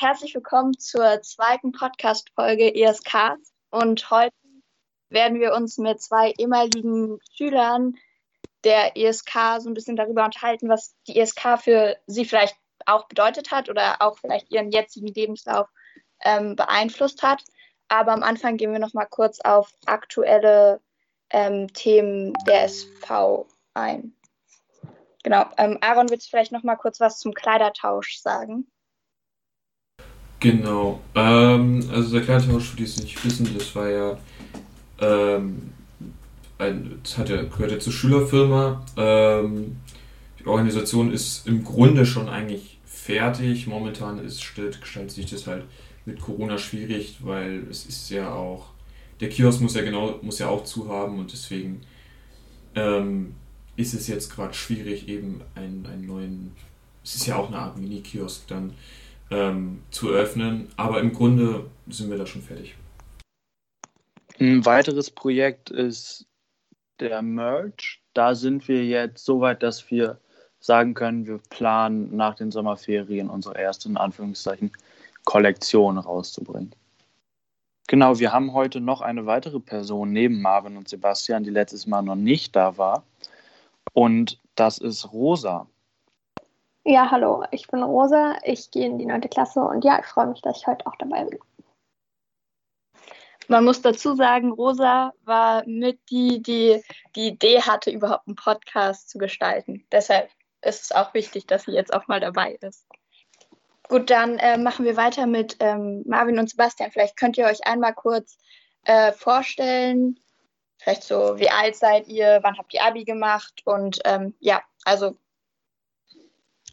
herzlich willkommen zur zweiten Podcast-Folge ESKs. Und heute werden wir uns mit zwei ehemaligen Schülern der ESK so ein bisschen darüber unterhalten, was die ESK für sie vielleicht auch bedeutet hat oder auch vielleicht ihren jetzigen Lebenslauf ähm, beeinflusst hat. Aber am Anfang gehen wir noch mal kurz auf aktuelle ähm, Themen der SV ein. Genau. Ähm, Aaron, willst du vielleicht noch mal kurz was zum Kleidertausch sagen? Genau. Ähm, also der Kleidertausch, für die es nicht wissen, das war ja, ähm, ein, das hat ja, gehört ja zur Schülerfirma. Ähm, die Organisation ist im Grunde schon eigentlich fertig. Momentan ist, gestaltet sich das halt mit Corona schwierig, weil es ist ja auch, der Kiosk muss ja genau, muss ja auch zu haben und deswegen ähm, ist es jetzt gerade schwierig, eben einen, einen neuen, es ist ja auch eine Art Mini-Kiosk dann ähm, zu öffnen, aber im Grunde sind wir da schon fertig. Ein weiteres Projekt ist der Merch. Da sind wir jetzt so weit, dass wir sagen können, wir planen nach den Sommerferien unsere erste, in Anführungszeichen, Kollektion rauszubringen. Genau, wir haben heute noch eine weitere Person neben Marvin und Sebastian, die letztes Mal noch nicht da war. Und das ist Rosa. Ja, hallo, ich bin Rosa, ich gehe in die neunte Klasse und ja, ich freue mich, dass ich heute auch dabei bin. Man muss dazu sagen, Rosa war mit die, die die Idee hatte, überhaupt einen Podcast zu gestalten. Deshalb ist es auch wichtig, dass sie jetzt auch mal dabei ist. Gut, dann äh, machen wir weiter mit ähm, Marvin und Sebastian. Vielleicht könnt ihr euch einmal kurz äh, vorstellen, vielleicht so, wie alt seid ihr, wann habt ihr Abi gemacht und ähm, ja, also.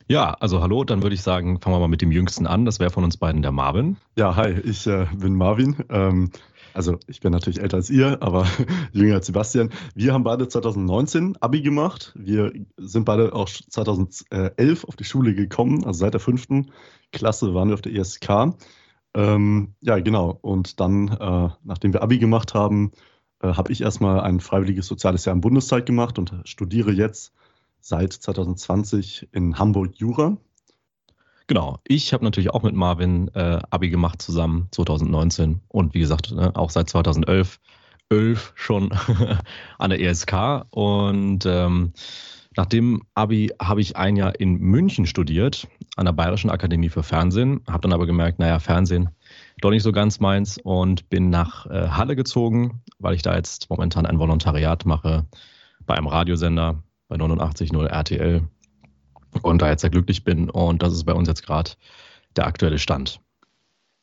Ja, also hallo, dann würde ich sagen, fangen wir mal mit dem Jüngsten an. Das wäre von uns beiden der Marvin. Ja, hi, ich äh, bin Marvin. Ähm, also ich bin natürlich älter als ihr, aber jünger als Sebastian. Wir haben beide 2019 Abi gemacht. Wir sind beide auch 2011 auf die Schule gekommen, also seit der fünften Klasse waren wir auf der ESK. Ähm, ja, genau. Und dann, äh, nachdem wir Abi gemacht haben, äh, habe ich erstmal ein freiwilliges soziales Jahr im Bundestag gemacht und studiere jetzt seit 2020 in Hamburg Jura. Genau, ich habe natürlich auch mit Marvin äh, Abi gemacht zusammen 2019 und wie gesagt ne, auch seit 2011 11 schon an der ESK und ähm, nach dem Abi habe ich ein Jahr in München studiert an der Bayerischen Akademie für Fernsehen, habe dann aber gemerkt, naja, Fernsehen doch nicht so ganz meins. Und bin nach äh, Halle gezogen, weil ich da jetzt momentan ein Volontariat mache bei einem Radiosender bei 89.0 RTL und da jetzt sehr glücklich bin und das ist bei uns jetzt gerade der aktuelle Stand.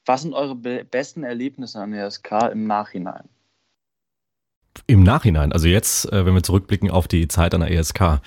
Was sind eure be besten Erlebnisse an der SK im Nachhinein? Im Nachhinein, also jetzt, äh, wenn wir zurückblicken auf die Zeit an der ESK.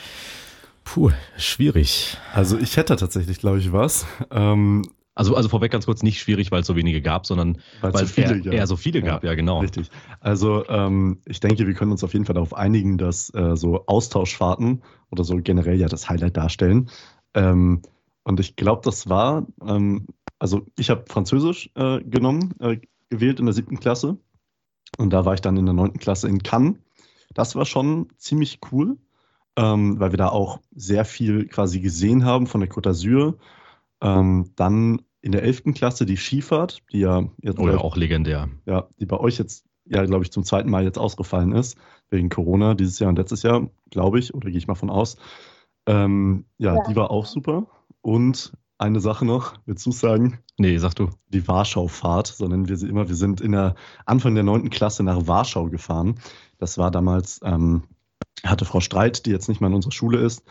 Puh, schwierig. Also ich hätte tatsächlich, glaube ich, was. Ähm, also, also vorweg ganz kurz nicht schwierig, weil es so wenige gab, sondern weil, weil es so eher, eher, so viele gab, ja, ja genau. Richtig. Also ähm, ich denke, wir können uns auf jeden Fall darauf einigen, dass äh, so Austauschfahrten oder so generell ja das Highlight darstellen. Ähm, und ich glaube, das war, ähm, also ich habe Französisch äh, genommen, äh, gewählt in der siebten Klasse. Und da war ich dann in der neunten Klasse in Cannes. Das war schon ziemlich cool, ähm, weil wir da auch sehr viel quasi gesehen haben von der Côte d'Azur. Ähm, dann in der 11. Klasse die Skifahrt, die ja jetzt. Oder auch legendär. Ja, die bei euch jetzt ja, glaube ich, zum zweiten Mal jetzt ausgefallen ist, wegen Corona, dieses Jahr und letztes Jahr, glaube ich, oder gehe ich mal von aus. Ähm, ja, ja, die war auch super. Und eine Sache noch, willst du sagen? Nee, sag du. Die Warschau-Fahrt, so nennen wir sie immer. Wir sind in der Anfang der 9. Klasse nach Warschau gefahren. Das war damals, ähm, hatte Frau Streit, die jetzt nicht mehr in unserer Schule ist,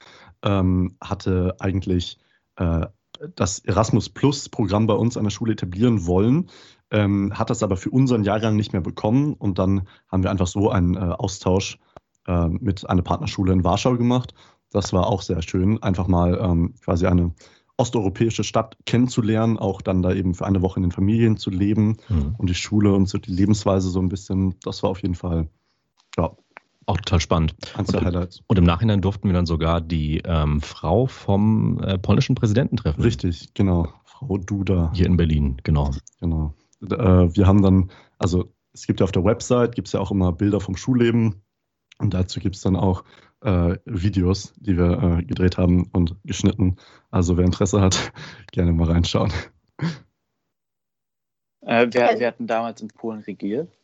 ähm, hatte eigentlich äh, das Erasmus Plus Programm bei uns an der Schule etablieren wollen, ähm, hat das aber für unseren Jahrgang nicht mehr bekommen und dann haben wir einfach so einen äh, Austausch äh, mit einer Partnerschule in Warschau gemacht. Das war auch sehr schön, einfach mal ähm, quasi eine osteuropäische Stadt kennenzulernen, auch dann da eben für eine Woche in den Familien zu leben mhm. und die Schule und so die Lebensweise so ein bisschen, das war auf jeden Fall ja, auch total spannend. Der Highlights. Und im Nachhinein durften wir dann sogar die ähm, Frau vom äh, polnischen Präsidenten treffen. Richtig, genau. Frau Duda. Hier in Berlin, genau. Genau. Äh, wir haben dann, also es gibt ja auf der Website, gibt es ja auch immer Bilder vom Schulleben. Und dazu gibt es dann auch äh, Videos, die wir äh, gedreht haben und geschnitten. Also wer Interesse hat, gerne mal reinschauen. Äh, wer, wer hat denn damals in Polen regiert?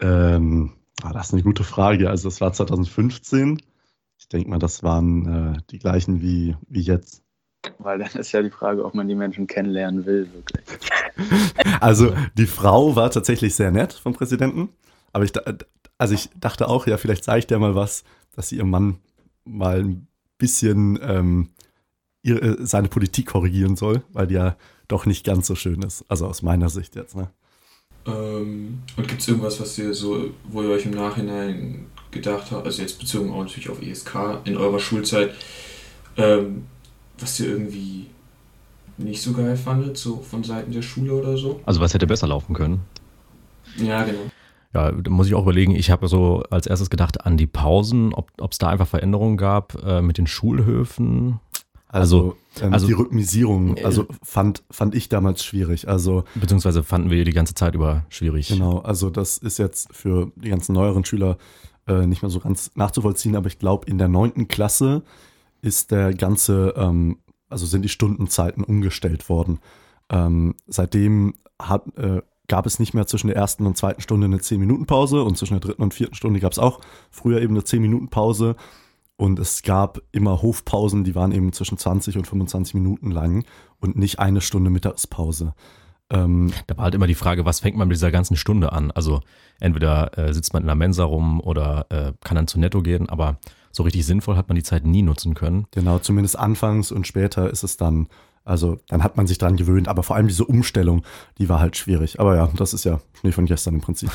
Ähm, ah, das ist eine gute Frage. Also das war 2015. Ich denke mal, das waren äh, die gleichen wie, wie jetzt. Weil dann ist ja die Frage, ob man die Menschen kennenlernen will, wirklich. Also die Frau war tatsächlich sehr nett vom Präsidenten. Aber ich, also ich dachte auch, ja, vielleicht sage ich dir mal was, dass sie ihrem Mann mal ein bisschen ähm, ihre, seine Politik korrigieren soll, weil die ja doch nicht ganz so schön ist. Also aus meiner Sicht jetzt. Ne? Ähm, und gibt es irgendwas, was ihr so, wo ihr euch im Nachhinein gedacht habt, also jetzt bezogen auch natürlich auf ESK in eurer Schulzeit, ähm, was ihr irgendwie nicht so geil fandet, so von Seiten der Schule oder so? Also was hätte besser laufen können? Ja, genau. Ja, da muss ich auch überlegen, ich habe so als erstes gedacht an die Pausen, ob es da einfach Veränderungen gab äh, mit den Schulhöfen. Also, also, ähm, also die Rhythmisierung, äh, also fand, fand ich damals schwierig. Also, beziehungsweise fanden wir die ganze Zeit über schwierig. Genau, also das ist jetzt für die ganzen neueren Schüler äh, nicht mehr so ganz nachzuvollziehen, aber ich glaube, in der neunten Klasse ist der ganze, ähm, also sind die Stundenzeiten umgestellt worden. Ähm, seitdem hat, äh, gab es nicht mehr zwischen der ersten und zweiten Stunde eine 10-Minuten-Pause und zwischen der dritten und vierten Stunde gab es auch früher eben eine 10-Minuten-Pause. Und es gab immer Hofpausen, die waren eben zwischen 20 und 25 Minuten lang und nicht eine Stunde Mittagspause. Ähm, da war halt immer die Frage, was fängt man mit dieser ganzen Stunde an? Also entweder äh, sitzt man in der Mensa rum oder äh, kann dann zu Netto gehen, aber so richtig sinnvoll hat man die Zeit nie nutzen können. Genau, zumindest anfangs und später ist es dann, also dann hat man sich dran gewöhnt, aber vor allem diese Umstellung, die war halt schwierig. Aber ja, das ist ja Schnee von gestern im Prinzip.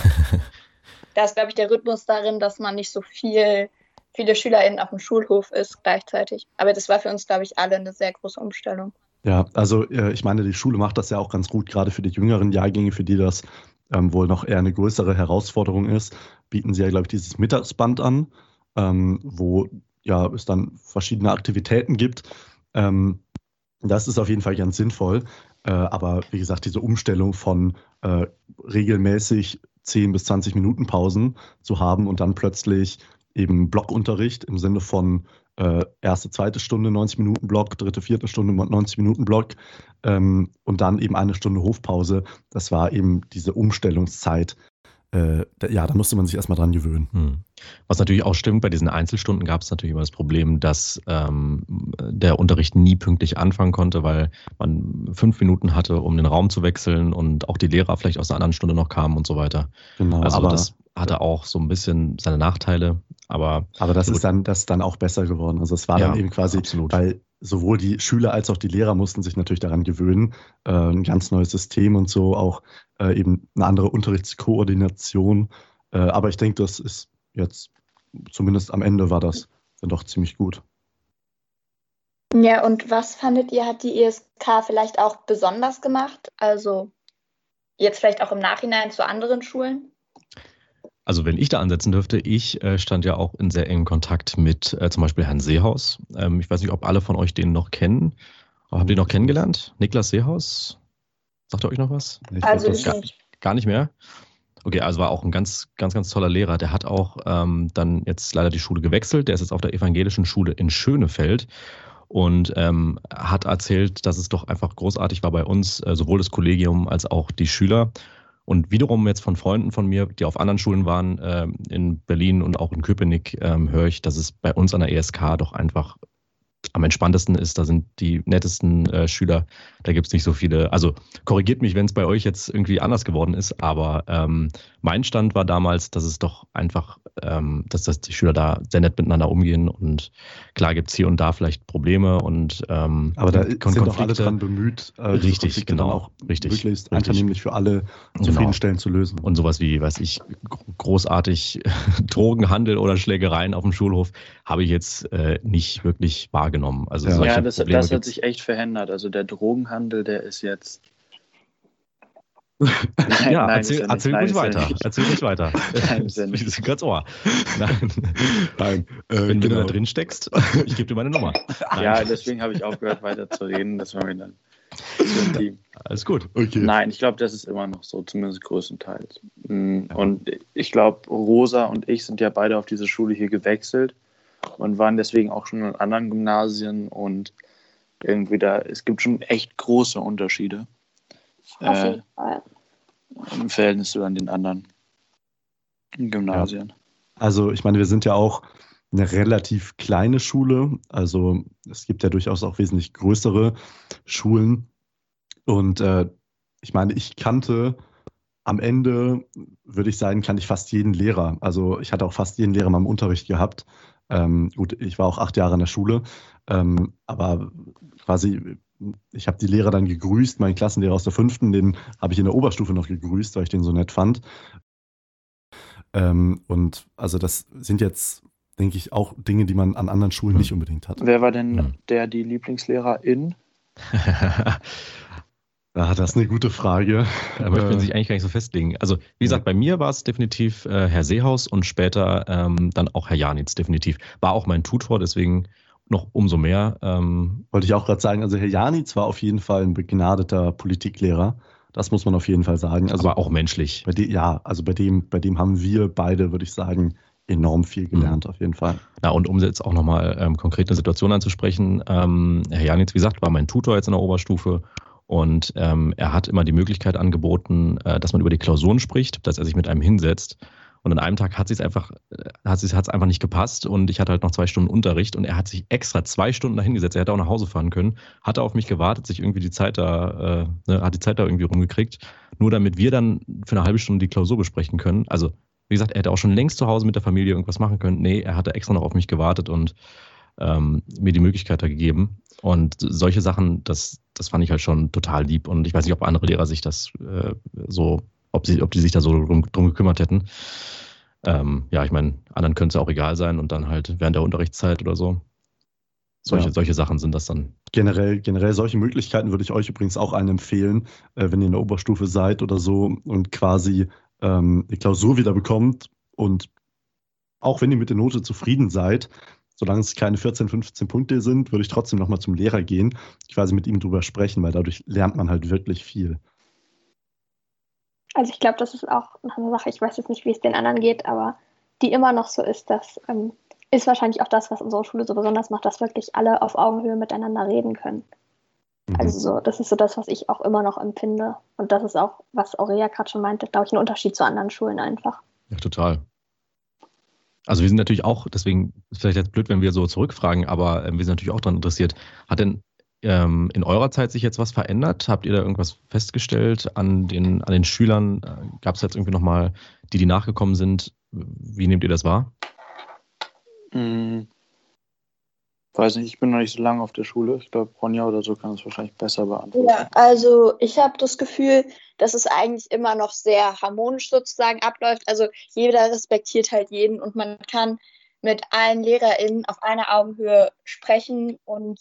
da ist, glaube ich, der Rhythmus darin, dass man nicht so viel viele SchülerInnen auf dem Schulhof ist gleichzeitig. Aber das war für uns, glaube ich, alle eine sehr große Umstellung. Ja, also äh, ich meine, die Schule macht das ja auch ganz gut, gerade für die jüngeren Jahrgänge, für die das ähm, wohl noch eher eine größere Herausforderung ist, bieten sie ja, glaube ich, dieses Mittagsband an, ähm, wo ja es dann verschiedene Aktivitäten gibt. Ähm, das ist auf jeden Fall ganz sinnvoll. Äh, aber wie gesagt, diese Umstellung von äh, regelmäßig 10 bis 20 Minuten Pausen zu haben und dann plötzlich eben Blockunterricht im Sinne von äh, erste, zweite Stunde 90 Minuten Block, dritte, vierte Stunde 90 Minuten Block ähm, und dann eben eine Stunde Hofpause. Das war eben diese Umstellungszeit. Äh, ja, da musste man sich erstmal dran gewöhnen. Hm. Was natürlich auch stimmt, bei diesen Einzelstunden gab es natürlich immer das Problem, dass ähm, der Unterricht nie pünktlich anfangen konnte, weil man fünf Minuten hatte, um den Raum zu wechseln und auch die Lehrer vielleicht aus einer anderen Stunde noch kamen und so weiter. Genau, also aber das hatte auch so ein bisschen seine Nachteile, aber. Aber das ist dann, das ist dann auch besser geworden. Also es war ja, dann eben quasi, absolut. weil sowohl die Schüler als auch die Lehrer mussten sich natürlich daran gewöhnen. Äh, ein ganz neues System und so, auch äh, eben eine andere Unterrichtskoordination. Äh, aber ich denke, das ist jetzt, zumindest am Ende war das dann doch ziemlich gut. Ja, und was fandet ihr, hat die ISK vielleicht auch besonders gemacht? Also jetzt vielleicht auch im Nachhinein zu anderen Schulen? Also wenn ich da ansetzen dürfte, ich äh, stand ja auch in sehr engem Kontakt mit äh, zum Beispiel Herrn Seehaus. Ähm, ich weiß nicht, ob alle von euch den noch kennen. Habt ihr ihn noch kennengelernt? Niklas Seehaus? Sagt er euch noch was? Ich also ich gar, nicht. Gar nicht mehr? Okay, also war auch ein ganz, ganz, ganz toller Lehrer. Der hat auch ähm, dann jetzt leider die Schule gewechselt. Der ist jetzt auf der evangelischen Schule in Schönefeld und ähm, hat erzählt, dass es doch einfach großartig war bei uns, äh, sowohl das Kollegium als auch die Schüler. Und wiederum jetzt von Freunden von mir, die auf anderen Schulen waren, äh, in Berlin und auch in Köpenick, äh, höre ich, dass es bei uns an der ESK doch einfach am entspanntesten ist. Da sind die nettesten äh, Schüler. Da gibt es nicht so viele. Also korrigiert mich, wenn es bei euch jetzt irgendwie anders geworden ist. Aber ähm, mein Stand war damals, dass es doch einfach, ähm, dass, dass die Schüler da sehr nett miteinander umgehen. Und klar gibt es hier und da vielleicht Probleme und ähm, Aber da sind Konflikte. doch alle dran bemüht, äh, richtig, genau, auch richtig, möglichst einvernehmlich für alle genau. zufriedenstellend zu lösen. Und sowas wie, weiß ich, großartig Drogenhandel oder Schlägereien auf dem Schulhof habe ich jetzt äh, nicht wirklich wahrgenommen wahrgenommen. Also ja, ja das, das hat sich echt verändert. Also der Drogenhandel, der ist jetzt. Nein, ja, nein, erzähl, erzähl ruhig weiter. Erzähl ruhig weiter. Nein, ist ja nicht. Ganz Ohr. Nein. nein. Äh, Wenn genau. du da drin steckst, ich gebe dir meine Nummer. Nein. Ja, deswegen habe ich aufgehört, weiter zu reden. Das war mir dann. Alles gut. Okay. Nein, ich glaube, das ist immer noch so, zumindest größtenteils. Mm, und ich glaube, Rosa und ich sind ja beide auf diese Schule hier gewechselt und waren deswegen auch schon in anderen Gymnasien und irgendwie da, es gibt schon echt große Unterschiede. Auf äh, Fall. im Verhältnis zu an den anderen Gymnasien. Also ich meine, wir sind ja auch eine relativ kleine Schule. Also es gibt ja durchaus auch wesentlich größere Schulen. Und äh, ich meine, ich kannte am Ende, würde ich sagen, kann ich fast jeden Lehrer. Also ich hatte auch fast jeden Lehrer in meinem Unterricht gehabt. Ähm, gut, ich war auch acht Jahre in der Schule, ähm, aber quasi, ich habe die Lehrer dann gegrüßt, meinen Klassenlehrer aus der fünften, den habe ich in der Oberstufe noch gegrüßt, weil ich den so nett fand. Ähm, und also das sind jetzt, denke ich, auch Dinge, die man an anderen Schulen Hm. nicht unbedingt hat. Wer war denn Hm. der, die Lieblingslehrerin? Ja, das ist eine gute Frage. Da möchte man Äh, sich eigentlich gar nicht so festlegen. Also, wie gesagt, bei mir war es definitiv äh, Herr Seehaus und später ähm, dann auch Herr Janitz, definitiv. War auch mein Tutor, deswegen noch umso mehr. Ähm, Wollte ich auch gerade sagen, also Herr Janitz war auf jeden Fall ein begnadeter Politiklehrer. Das muss man auf jeden Fall sagen. Also aber auch menschlich. bei dem, ja, also bei dem, bei dem haben wir beide, würde ich sagen, enorm viel gelernt, auf jeden Fall. Na, und um jetzt auch nochmal ähm, konkret eine Situation anzusprechen, ähm, Herr Janitz, wie gesagt, war mein Tutor jetzt in der Oberstufe und ähm, er hat immer die Möglichkeit angeboten, äh, dass man über die Klausuren spricht, dass er sich mit einem hinsetzt. Und an einem Tag hat es einfach, äh, hat es einfach nicht gepasst und ich hatte halt noch zwei Stunden Unterricht und er hat sich extra zwei Stunden da hingesetzt. Er hätte auch nach Hause fahren können, hatte auf mich gewartet, sich irgendwie die Zeit da, äh, ne, hat die Zeit da irgendwie rumgekriegt, nur damit wir dann für eine halbe Stunde die Klausur besprechen können. Also wie gesagt, er hätte auch schon längst zu Hause mit der Familie irgendwas machen können. Nee, er hatte extra noch auf mich gewartet und ähm, mir die Möglichkeit da gegeben. Und solche Sachen, das, das fand ich halt schon total lieb. Und ich weiß nicht, ob andere Lehrer sich das äh, so, ob sie, ob die sich da so drum, drum gekümmert hätten. Ähm, ja, ich meine, anderen könnte es auch egal sein und dann halt während der Unterrichtszeit oder so. Solche, Ja. solche Sachen sind das dann. Generell, generell solche Möglichkeiten würde ich euch übrigens auch allen empfehlen, äh, wenn ihr in der Oberstufe seid oder so und quasi ähm, die Klausur wieder bekommt und auch wenn ihr mit der Note zufrieden seid, solange es keine 14, 15 Punkte sind, würde ich trotzdem nochmal zum Lehrer gehen, quasi mit ihm drüber sprechen, weil dadurch lernt man halt wirklich viel. Also ich glaube, das ist auch noch eine Sache, ich weiß jetzt nicht, wie es den anderen geht, aber die immer noch so ist, das ähm, ist wahrscheinlich auch das, was unsere Schule so besonders macht, dass wirklich alle auf Augenhöhe miteinander reden können. Mhm. Also so, das ist so das, was ich auch immer noch empfinde. Und das ist auch, was Aurea gerade schon meinte, glaube ich, ein Unterschied zu anderen Schulen einfach. Ja, total. Also wir sind natürlich auch, deswegen ist vielleicht jetzt blöd, wenn wir so zurückfragen, aber ähm, wir sind natürlich auch daran interessiert. Hat denn ähm, in eurer Zeit sich jetzt was verändert? Habt ihr da irgendwas festgestellt an den, an den Schülern? Äh, Gab es jetzt irgendwie nochmal die, die nachgekommen sind? Wie nehmt ihr das wahr? Hm, weiß nicht, ich bin noch nicht so lange auf der Schule. Ich glaube, Ronja oder so kann es wahrscheinlich besser beantworten. Ja, also ich habe das Gefühl, dass es eigentlich immer noch sehr harmonisch sozusagen abläuft. Also jeder respektiert halt jeden und man kann mit allen LehrerInnen auf einer Augenhöhe sprechen und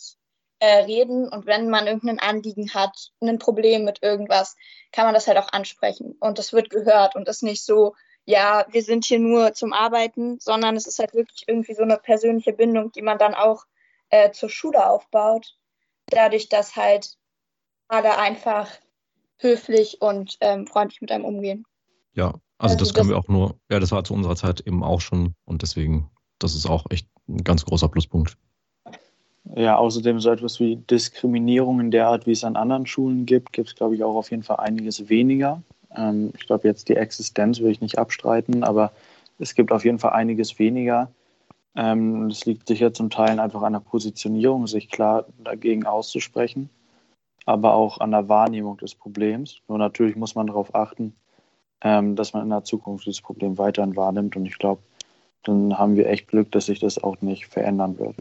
äh, reden. Und wenn man irgendein Anliegen hat, ein Problem mit irgendwas, kann man das halt auch ansprechen. Und das wird gehört und ist nicht so, ja, wir sind hier nur zum Arbeiten, sondern es ist halt wirklich irgendwie so eine persönliche Bindung, die man dann auch äh, zur Schule aufbaut. Dadurch, dass halt alle einfach höflich und ähm, freundlich mit einem umgehen. Ja, also, Also das können das- wir auch nur, ja, das war zu unserer Zeit eben auch schon und deswegen, das ist auch echt ein ganz großer Pluspunkt. Ja, außerdem so etwas wie Diskriminierung in der Art, wie es an anderen Schulen gibt, gibt es, glaube ich, auch auf jeden Fall einiges weniger. Ähm, ich glaube, jetzt die Existenz will ich nicht abstreiten, aber es gibt auf jeden Fall einiges weniger. Ähm, das liegt sicher zum Teil einfach an der Positionierung, sich klar dagegen auszusprechen, aber auch an der Wahrnehmung des Problems. Nur natürlich muss man darauf achten, ähm, dass man in der Zukunft dieses Problem weiterhin wahrnimmt. Und ich glaube, dann haben wir echt Glück, dass sich das auch nicht verändern wird.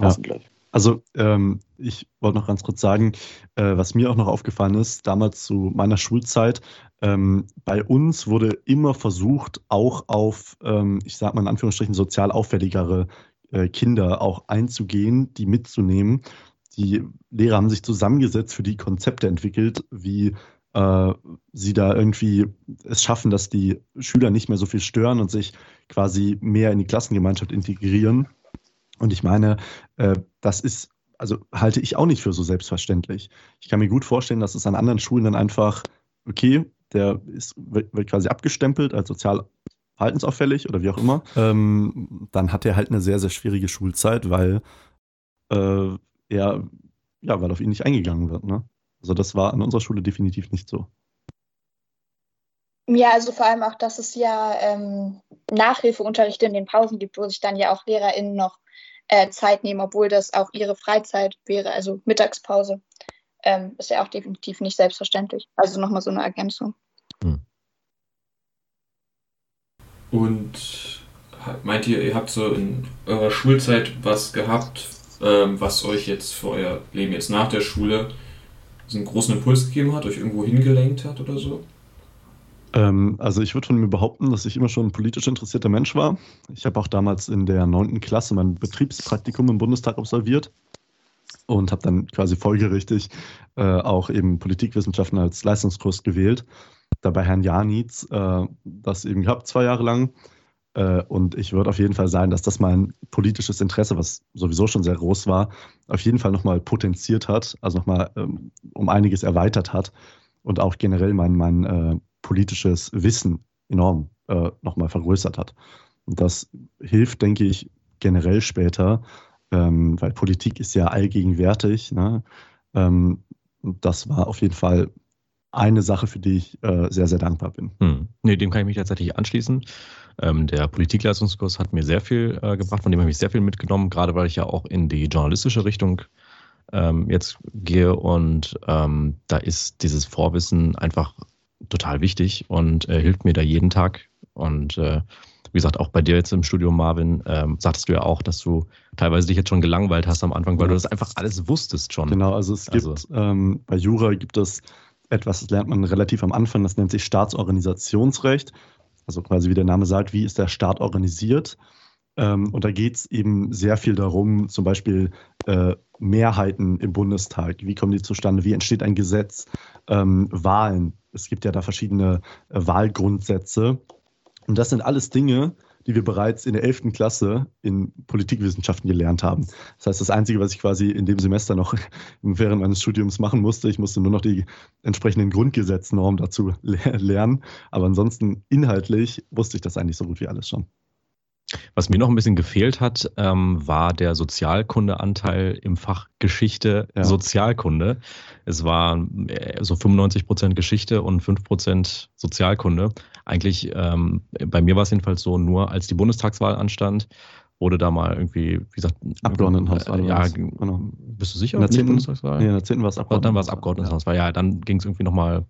Ja. Hoffentlich. Also ähm, ich wollte noch ganz kurz sagen, äh, was mir auch noch aufgefallen ist, damals zu meiner Schulzeit, ähm, bei uns wurde immer versucht, auch auf, ähm, ich sag mal in Anführungsstrichen, sozial auffälligere äh, Kinder auch einzugehen, die mitzunehmen. Die Lehrer haben sich zusammengesetzt, für die Konzepte entwickelt, wie äh, sie da irgendwie es schaffen, dass die Schüler nicht mehr so viel stören und sich quasi mehr in die Klassengemeinschaft integrieren. Und ich meine, äh, das ist, also halte ich auch nicht für so selbstverständlich. Ich kann mir gut vorstellen, dass es an anderen Schulen dann einfach, okay, der ist, wird, quasi abgestempelt als sozial verhaltensauffällig oder wie auch immer. Ähm, dann hat er halt eine sehr, sehr schwierige Schulzeit, weil äh, er, ja, weil auf ihn nicht eingegangen wird, ne? Also das war an unserer Schule definitiv nicht so. Ja, also vor allem auch, dass es ja ähm, Nachhilfeunterrichte in den Pausen gibt, wo sich dann ja auch LehrerInnen noch äh, Zeit nehmen, obwohl das auch ihre Freizeit wäre, also Mittagspause. Ähm, ist ja auch definitiv nicht selbstverständlich. Also nochmal so eine Ergänzung. Hm. Und meint ihr, ihr habt so in eurer Schulzeit was gehabt, ähm, was euch jetzt für euer Leben jetzt nach der Schule einen großen Impuls gegeben hat, euch irgendwo hingelenkt hat oder so? Ähm, also ich würde von mir behaupten, dass ich immer schon ein politisch interessierter Mensch war. Ich habe auch damals in der neunten Klasse mein Betriebspraktikum im Bundestag absolviert und habe dann quasi folgerichtig äh, auch eben Politikwissenschaften als Leistungskurs gewählt. Dabei Herrn Janitz äh, das eben gehabt, zwei Jahre lang. Äh, und ich würde auf jeden Fall sagen, dass das mein politisches Interesse, was sowieso schon sehr groß war, auf jeden Fall nochmal potenziert hat, also nochmal ähm, um einiges erweitert hat und auch generell mein, mein äh, politisches Wissen enorm äh, nochmal vergrößert hat. Und das hilft, denke ich, generell später, ähm, weil Politik ist ja allgegenwärtig. Ne? Ähm, das war auf jeden Fall eine Sache, für die ich äh, sehr, sehr dankbar bin. Hm. Nee, dem kann ich mich tatsächlich anschließen. Ähm, der Politikleistungskurs hat mir sehr viel äh, gebracht, von dem habe ich sehr viel mitgenommen, gerade weil ich ja auch in die journalistische Richtung ähm, jetzt gehe und ähm, da ist dieses Vorwissen einfach total wichtig und äh, hilft mir da jeden Tag. Und äh, wie gesagt, auch bei dir jetzt im Studio, Marvin, ähm, sagtest du ja auch, dass du teilweise dich jetzt schon gelangweilt hast am Anfang, weil du das einfach alles wusstest schon. Genau, also es also. gibt ähm, bei Jura gibt es etwas, das lernt man relativ am Anfang, das nennt sich Staatsorganisationsrecht. Also quasi wie der Name sagt, wie ist der Staat organisiert? Ähm, und da geht es eben sehr viel darum, zum Beispiel äh, Mehrheiten im Bundestag, wie kommen die zustande, wie entsteht ein Gesetz, ähm, Wahlen. Es gibt ja da verschiedene äh, Wahlgrundsätze. Und das sind alles Dinge, die wir bereits in der 11. Klasse in Politikwissenschaften gelernt haben. Das heißt, das Einzige, was ich quasi in dem Semester noch während meines Studiums machen musste, ich musste nur noch die entsprechenden Grundgesetznormen dazu lernen. Aber ansonsten inhaltlich wusste ich das eigentlich so gut wie alles schon. Was mir noch ein bisschen gefehlt hat, ähm, war der Sozialkundeanteil im Fach Geschichte, ja. Sozialkunde. Es war äh, so 95 Prozent Geschichte und 5 Prozent Sozialkunde. Eigentlich, ähm, bei mir war es jedenfalls so, nur als die Bundestagswahl anstand, wurde da mal irgendwie, wie gesagt, Abgeordnetenhaus. Äh, ja, genau. Bist du sicher? In der 10. Bundestagswahl? Nee, in der 10. war es Abgeordnetenhaus. Dann war es Abgeordnetenhaus. Ja. ja, dann ging es irgendwie nochmal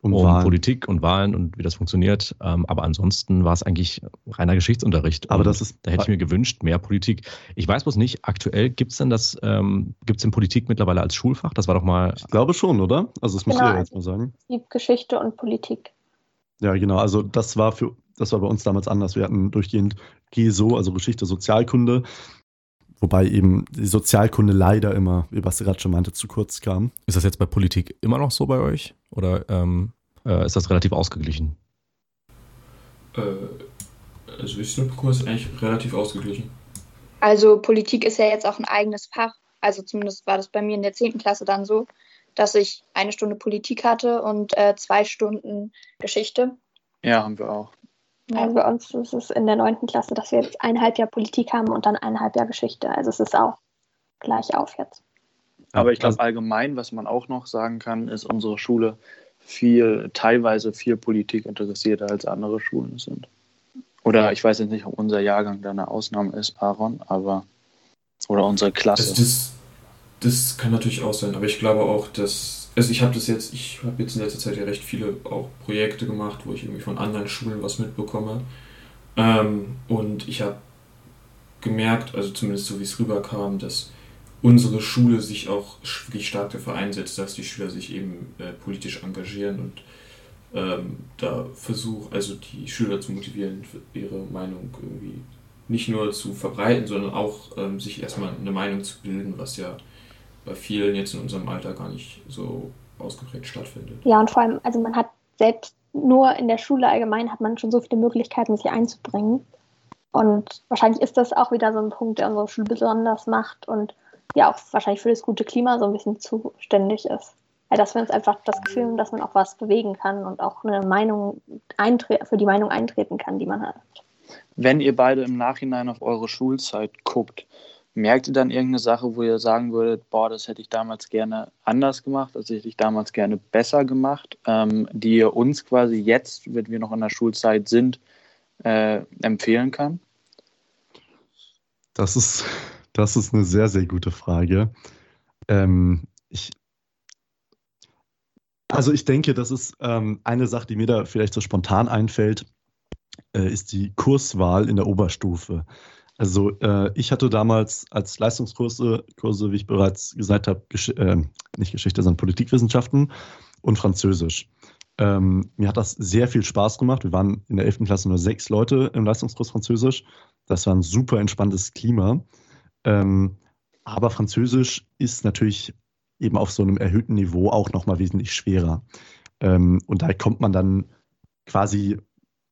um, um Politik und Wahlen und wie das funktioniert. Ähm, aber ansonsten war es eigentlich reiner Geschichtsunterricht. Aber das ist. Da hätte ich mir gewünscht, mehr Politik. Ich weiß bloß nicht, aktuell gibt es denn das, ähm, gibt es denn Politik mittlerweile als Schulfach? Das war doch mal. Ich glaube schon, oder? Also das muss genau, ich ja jetzt mal sagen. Es gibt Geschichte und Politik. Ja, genau. Also das war für das war bei uns damals anders. Wir hatten durchgehend GESO, also Geschichte, Sozialkunde. Wobei eben die Sozialkunde leider immer, wie Basti gerade schon meinte, zu kurz kam. Ist das jetzt bei Politik immer noch so bei euch? Oder ähm, äh, ist das relativ ausgeglichen? Äh, also ich es mitbekomme, ist eigentlich relativ ausgeglichen. Also Politik ist ja jetzt auch ein eigenes Fach. Also zumindest war das bei mir in der 10. Klasse dann so, dass ich eine Stunde Politik hatte und äh, zwei Stunden Geschichte. Ja, haben wir auch. Also bei uns ist es in der 9. Klasse, dass wir jetzt eineinhalb Jahr Politik haben und dann eineinhalb Jahr Geschichte. Also es ist auch gleich auf jetzt. Aber ich glaube allgemein, was man auch noch sagen kann, ist unsere Schule viel, teilweise viel Politik interessierter als andere Schulen sind. Oder ich weiß jetzt nicht, ob unser Jahrgang da eine Ausnahme ist, Aaron, aber oder unsere Klasse. Also das, das kann natürlich auch sein, aber ich glaube auch, dass also ich habe das jetzt, ich habe jetzt in letzter Zeit ja recht viele auch Projekte gemacht, wo ich irgendwie von anderen Schulen was mitbekomme. Ähm, und ich habe gemerkt, also zumindest so wie es rüberkam, dass unsere Schule sich auch wirklich stark dafür einsetzt, dass die Schüler sich eben äh, politisch engagieren und ähm, da versuchen, also die Schüler zu motivieren, ihre Meinung irgendwie nicht nur zu verbreiten, sondern auch ähm, sich erstmal eine Meinung zu bilden, was ja bei vielen jetzt in unserem Alter gar nicht so ausgeprägt stattfindet. Ja, und vor allem, also man hat selbst nur in der Schule allgemein hat man schon so viele Möglichkeiten, sich einzubringen. Und wahrscheinlich ist das auch wieder so ein Punkt, der unsere Schule besonders macht und ja auch wahrscheinlich für das gute Klima so ein bisschen zuständig ist. Ja, dass wir uns einfach das Gefühl haben, dass man auch was bewegen kann und auch eine Meinung für die Meinung eintreten kann, die man hat. Wenn ihr beide im Nachhinein auf eure Schulzeit guckt, merkt ihr dann irgendeine Sache, wo ihr sagen würdet, boah, das hätte ich damals gerne anders gemacht, das hätte ich damals gerne besser gemacht, ähm, die ihr uns quasi jetzt, wenn wir noch in der Schulzeit sind, äh, empfehlen kann? Das ist, das ist eine sehr, sehr gute Frage. Ähm, ich, also ich denke, das ist ähm, eine Sache, die mir da vielleicht so spontan einfällt, äh, ist die Kurswahl in der Oberstufe. Also äh, ich hatte damals als Leistungskurse, Kurse, wie ich bereits gesagt habe, Gesch äh, nicht Geschichte, sondern Politikwissenschaften und Französisch. Ähm, mir hat das sehr viel Spaß gemacht. Wir waren in der 11. Klasse nur sechs Leute im Leistungskurs Französisch. Das war ein super entspanntes Klima. Ähm, aber Französisch ist natürlich eben auf so einem erhöhten Niveau auch nochmal wesentlich schwerer. Ähm, und da kommt man dann quasi,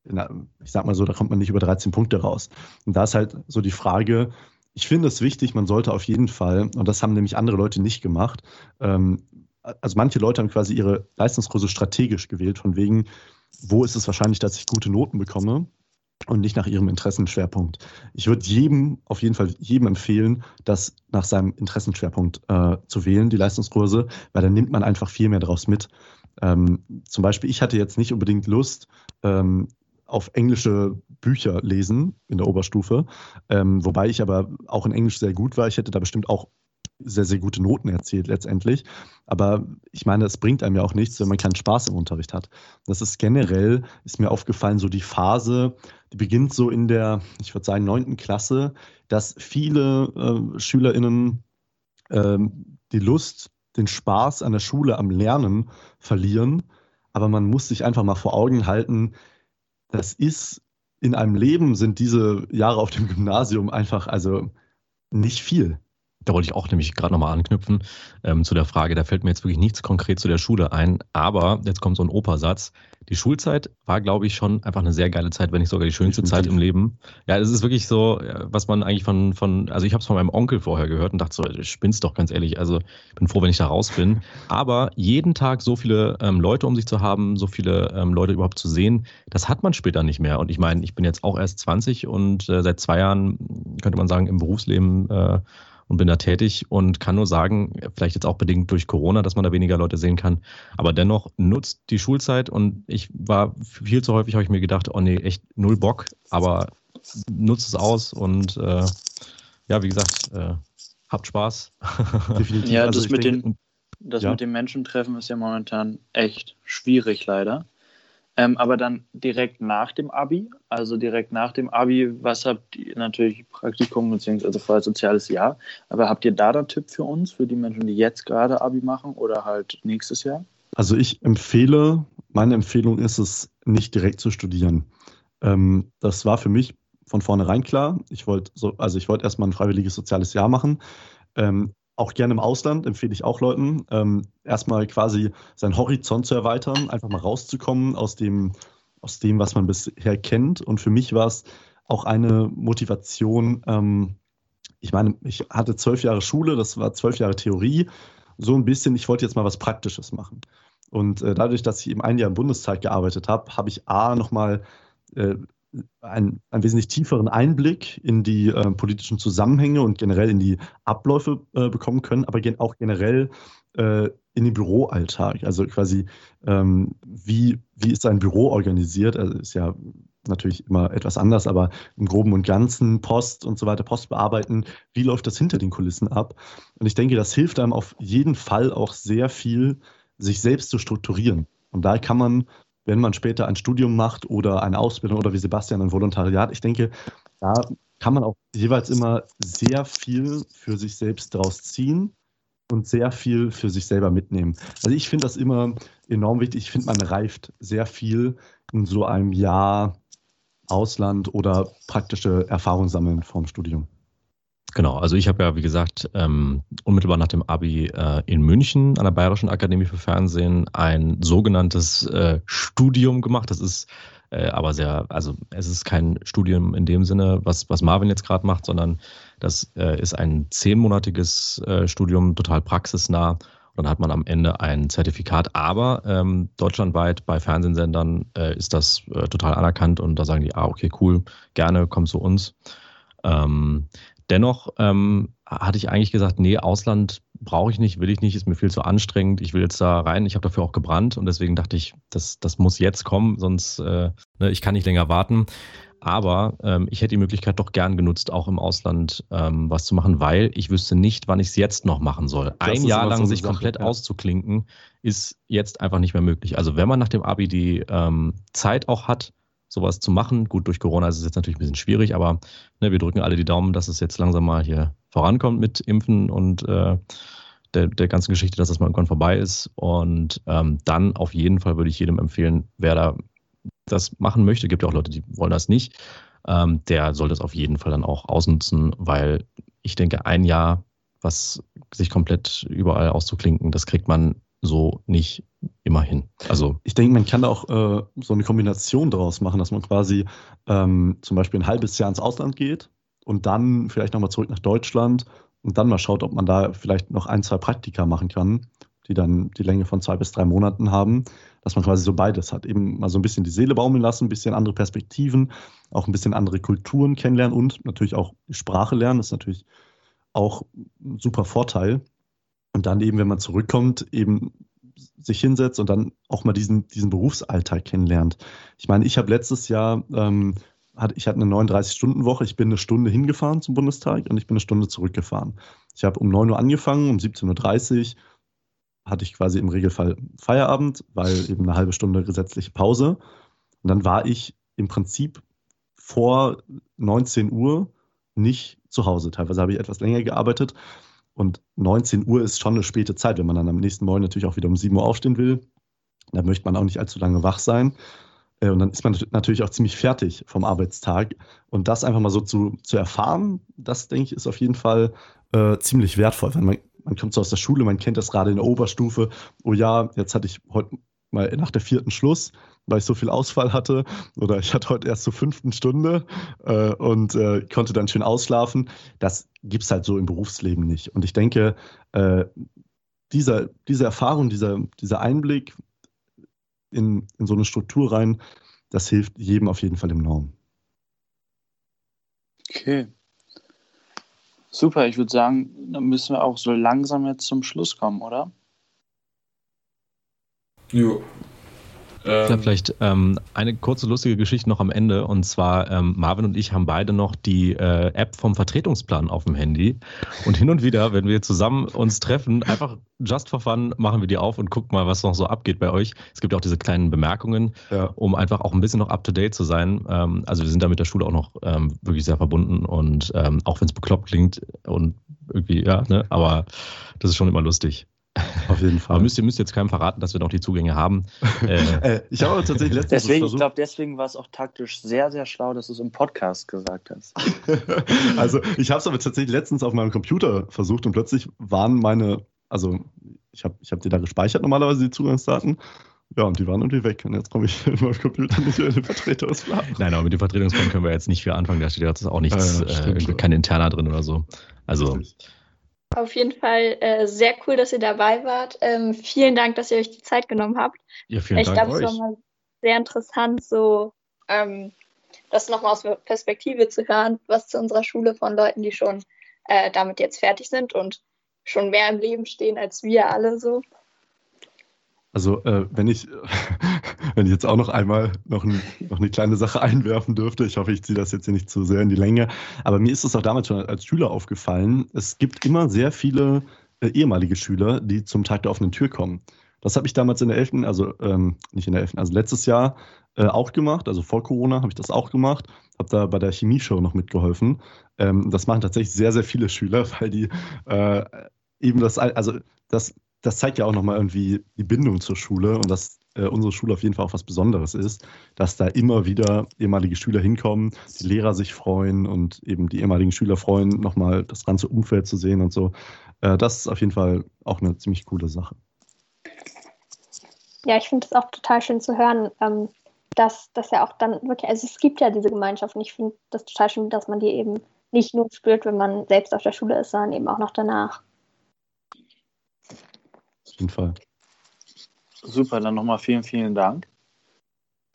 ich sag mal so, da kommt man nicht über 13 Punkte raus. Und da ist halt so die Frage, ich finde es wichtig, man sollte auf jeden Fall, und das haben nämlich andere Leute nicht gemacht, ähm, also manche Leute haben quasi ihre Leistungskurse strategisch gewählt, von wegen, wo ist es wahrscheinlich, dass ich gute Noten bekomme und nicht nach ihrem Interessenschwerpunkt. Ich würde jedem, auf jeden Fall jedem empfehlen, das nach seinem Interessenschwerpunkt äh, zu wählen, die Leistungskurse, weil dann nimmt man einfach viel mehr daraus mit. Ähm, zum Beispiel, ich hatte jetzt nicht unbedingt Lust, ähm, auf englische Bücher lesen in der Oberstufe, ähm, wobei ich aber auch in Englisch sehr gut war. Ich hätte da bestimmt auch sehr, sehr gute Noten erzielt letztendlich. Aber ich meine, es bringt einem ja auch nichts, wenn man keinen Spaß im Unterricht hat. Das ist generell, ist mir aufgefallen, so die Phase, die beginnt so in der, ich würde sagen, neunten Klasse, dass viele äh, SchülerInnen äh, die Lust, den Spaß an der Schule, am Lernen verlieren. Aber man muss sich einfach mal vor Augen halten, das ist in einem Leben sind diese Jahre auf dem Gymnasium einfach also nicht viel. Da wollte ich auch nämlich gerade nochmal anknüpfen ähm, zu der Frage. Da fällt mir jetzt wirklich nichts konkret zu der Schule ein. Aber jetzt kommt so ein Opersatz. Die Schulzeit war, glaube ich, schon einfach eine sehr geile Zeit, wenn nicht sogar die schönste. Zeit im Leben. Ja, es ist wirklich so, was man eigentlich von, von also ich habe es von meinem Onkel vorher gehört und dachte so, du spinnst doch ganz ehrlich. Also ich bin froh, wenn ich da raus bin. Aber jeden Tag so viele ähm, Leute um sich zu haben, so viele ähm, Leute überhaupt zu sehen, das hat man später nicht mehr. Und ich meine, ich bin jetzt auch erst 20 und äh, seit zwei Jahren, könnte man sagen, im Berufsleben äh, und bin da tätig und kann nur sagen, vielleicht jetzt auch bedingt durch Corona, dass man da weniger Leute sehen kann, aber dennoch nutzt die Schulzeit und ich war viel zu häufig, habe ich mir gedacht, oh nee, echt null Bock, aber nutzt es aus und äh, ja, wie gesagt, äh, habt Spaß. Definitiv. Ja, also das, mit, denke, den, das ja. mit den Menschen treffen ist ja momentan echt schwierig leider. Ähm, aber dann direkt nach dem Abi, also direkt nach dem Abi, was habt ihr natürlich Praktikum bzw. vorher soziales Jahr, aber habt ihr da einen Tipp für uns, für die Menschen, die jetzt gerade Abi machen oder halt nächstes Jahr? Also ich empfehle, meine Empfehlung ist es, nicht direkt zu studieren. Ähm, das war für mich von vornherein klar. Ich wollte so, also ich wollte erstmal ein freiwilliges soziales Jahr machen. Ähm, auch gerne im Ausland, empfehle ich auch Leuten, ähm, erstmal quasi seinen Horizont zu erweitern, einfach mal rauszukommen aus dem, aus dem, was man bisher kennt. Und für mich war es auch eine Motivation, ähm, ich meine, ich hatte zwölf Jahre Schule, das war zwölf Jahre Theorie, so ein bisschen, ich wollte jetzt mal was Praktisches machen. Und äh, dadurch, dass ich eben ein Jahr im Bundestag gearbeitet habe, habe ich A nochmal äh, einen, einen wesentlich tieferen Einblick in die äh, politischen Zusammenhänge und generell in die Abläufe äh, bekommen können, aber auch generell äh, in den Büroalltag. Also quasi, ähm, wie, wie ist ein Büro organisiert? Also ist ja natürlich immer etwas anders, aber im Groben und Ganzen Post und so weiter, Post bearbeiten, wie läuft das hinter den Kulissen ab? Und ich denke, das hilft einem auf jeden Fall auch sehr viel, sich selbst zu strukturieren. Und da kann man wenn man später ein Studium macht oder eine Ausbildung oder wie Sebastian ein Volontariat. Ich denke, da kann man auch jeweils immer sehr viel für sich selbst draus ziehen und sehr viel für sich selber mitnehmen. Also ich finde das immer enorm wichtig. Ich finde, man reift sehr viel in so einem Jahr Ausland oder praktische Erfahrung sammeln vom Studium. Genau, also ich habe ja, wie gesagt, ähm, unmittelbar nach dem Abi äh, in München an der Bayerischen Akademie für Fernsehen ein sogenanntes äh, Studium gemacht. Das ist äh, aber sehr, also es ist kein Studium in dem Sinne, was, was Marvin jetzt gerade macht, sondern das äh, ist ein zehnmonatiges äh, Studium, total praxisnah. Und dann hat man am Ende ein Zertifikat. Aber ähm, deutschlandweit bei Fernsehsendern äh, ist das total anerkannt und da sagen die, ah, okay, cool, gerne, komm zu uns. Ähm, dennoch ähm, hatte ich eigentlich gesagt, nee, Ausland brauche ich nicht, will ich nicht, ist mir viel zu anstrengend. Ich will jetzt da rein. Ich habe dafür auch gebrannt und deswegen dachte ich, das, das muss jetzt kommen, sonst äh, ne, ich kann nicht länger warten. Aber ähm, ich hätte die Möglichkeit doch gern genutzt, auch im Ausland ähm, was zu machen, weil ich wüsste nicht, wann ich es jetzt noch machen soll. Das Ein Jahr lang so sich Sache, komplett ja. auszuklinken, ist jetzt einfach nicht mehr möglich. Also wenn man nach dem Abi die ähm, Zeit auch hat, sowas zu machen, gut, durch Corona ist es jetzt natürlich ein bisschen schwierig, aber ne, wir drücken alle die Daumen, dass es jetzt langsam mal hier vorankommt mit Impfen und äh, der, der ganzen Geschichte, dass das mal irgendwann vorbei ist. Und ähm, dann auf jeden Fall würde ich jedem empfehlen, wer da das machen möchte, gibt ja auch Leute, die wollen das nicht, ähm, der soll das auf jeden Fall dann auch ausnutzen, weil ich denke, ein Jahr, was sich komplett überall auszuklinken, das kriegt man so nicht immer hin. Also ich denke, man kann auch äh, so eine Kombination daraus machen, dass man quasi ähm, zum Beispiel ein halbes Jahr ins Ausland geht und dann vielleicht nochmal zurück nach Deutschland und dann mal schaut, ob man da vielleicht noch ein, zwei Praktika machen kann, die dann die Länge von zwei bis drei Monaten haben dass man quasi so beides hat. Eben mal so ein bisschen die Seele baumeln lassen, ein bisschen andere Perspektiven, auch ein bisschen andere Kulturen kennenlernen und natürlich auch Sprache lernen. Das ist natürlich auch ein super Vorteil. Und dann eben, wenn man zurückkommt, eben sich hinsetzt und dann auch mal diesen, diesen Berufsalltag kennenlernt. Ich meine, ich habe letztes Jahr, ähm, hatte, ich hatte eine 39-Stunden-Woche, ich bin eine Stunde hingefahren zum Bundestag und ich bin eine Stunde zurückgefahren. Ich habe um 9 Uhr angefangen, um 17.30 Uhr hatte ich quasi im Regelfall Feierabend, weil eben eine halbe Stunde gesetzliche Pause. Und dann war ich im Prinzip vor 19 Uhr nicht zu Hause. Teilweise habe ich etwas länger gearbeitet. Und 19 Uhr ist schon eine späte Zeit, wenn man dann am nächsten Morgen natürlich auch wieder um 7 Uhr aufstehen will. Da möchte man auch nicht allzu lange wach sein. Äh, und dann ist man natürlich auch ziemlich fertig vom Arbeitstag. Und das einfach mal so zu, zu erfahren, das denke ich, ist auf jeden Fall äh, ziemlich wertvoll. Wenn man man kommt so aus der Schule, man kennt das gerade in der Oberstufe. Oh ja, jetzt hatte ich heute mal nach der vierten Schluss, weil ich so viel Ausfall hatte. Oder ich hatte heute erst zur fünften Stunde äh, und äh, konnte dann schön ausschlafen. Das gibt es halt so im Berufsleben nicht. Und ich denke, äh, dieser, diese Erfahrung, dieser, dieser Einblick in, in so eine Struktur rein, das hilft jedem auf jeden Fall enorm. Okay, Super, ich würde sagen, dann müssen wir auch so langsam jetzt zum Schluss kommen, oder? Jo. Ähm, vielleicht ähm, eine kurze lustige Geschichte noch am Ende. Und zwar, ähm, Marvin und ich haben beide noch die äh, App vom Vertretungsplan auf dem Handy. Und hin und wieder, wenn wir zusammen uns treffen, einfach just for fun machen wir die auf und gucken mal, was noch so abgeht bei euch. Es gibt auch diese kleinen Bemerkungen, ja. um einfach auch ein bisschen noch up to date zu sein. Ähm, also wir sind da mit der Schule auch noch ähm, wirklich sehr verbunden und ähm, auch wenn es bekloppt klingt und irgendwie, ja, ne, aber das ist schon immer lustig. Auf jeden Fall. Aber müsst ihr müsst jetzt keinem verraten, dass wir noch die Zugänge haben. Äh, äh, ich habe tatsächlich letztens deswegen, versucht. Ich glaube, deswegen war es auch taktisch sehr, sehr schlau, dass du es im Podcast gesagt hast. also ich habe es aber tatsächlich letztens auf meinem Computer versucht und plötzlich waren meine, also ich habe ich hab die da gespeichert normalerweise, die Zugangsdaten. Ja, und die waren irgendwie weg. Und jetzt komme ich in meinem Computer nicht in den Vertretungsplan. Nein, aber mit dem Vertretungsplan können wir jetzt nicht viel anfangen. Da steht jetzt auch nichts, ja, ja, stimmt, äh, kein interner drin oder so. Also. Richtig. Auf jeden Fall äh, sehr cool, dass ihr dabei wart. Ähm, vielen Dank, dass ihr euch die Zeit genommen habt. Ja, vielen ich Dank. Ich glaube, es war mal sehr interessant, so ähm, das nochmal aus Perspektive zu hören, was zu unserer Schule von Leuten, die schon äh, damit jetzt fertig sind und schon mehr im Leben stehen als wir alle so. Also äh, wenn ich wenn ich jetzt auch noch einmal noch, ein, noch eine kleine Sache einwerfen dürfte, ich hoffe, ich ziehe das jetzt hier nicht zu sehr in die Länge, aber mir ist es auch damals schon als Schüler aufgefallen, es gibt immer sehr viele äh, ehemalige Schüler, die zum Tag der offenen Tür kommen. Das habe ich damals in der 11., also ähm, nicht in der 11., also letztes Jahr äh, auch gemacht, also vor Corona habe ich das auch gemacht, habe da bei der Chemieshow noch mitgeholfen. Ähm, das machen tatsächlich sehr, sehr viele Schüler, weil die äh, eben das, also das das zeigt ja auch nochmal irgendwie die Bindung zur Schule und dass äh, unsere Schule auf jeden Fall auch was Besonderes ist, dass da immer wieder ehemalige Schüler hinkommen, die Lehrer sich freuen und eben die ehemaligen Schüler freuen, nochmal das ganze Umfeld zu sehen und so. Äh, das ist auf jeden Fall auch eine ziemlich coole Sache. Ja, ich finde es auch total schön zu hören, ähm, dass das ja auch dann wirklich, also es gibt ja diese Gemeinschaft und ich finde das total schön, dass man die eben nicht nur spürt, wenn man selbst auf der Schule ist, sondern eben auch noch danach jeden Fall. Super, dann nochmal vielen, vielen Dank.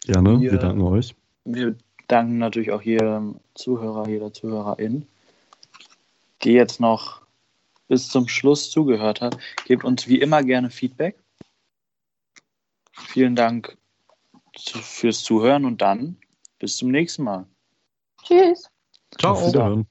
Gerne, wir, wir danken euch. Wir danken natürlich auch jedem Zuhörer, jeder Zuhörerin. ESG jetzt noch bis zum Schluss zugehört hat, gebt uns wie immer gerne Feedback. Vielen Dank fürs Zuhören und dann bis zum nächsten Mal. Tschüss. Ciao.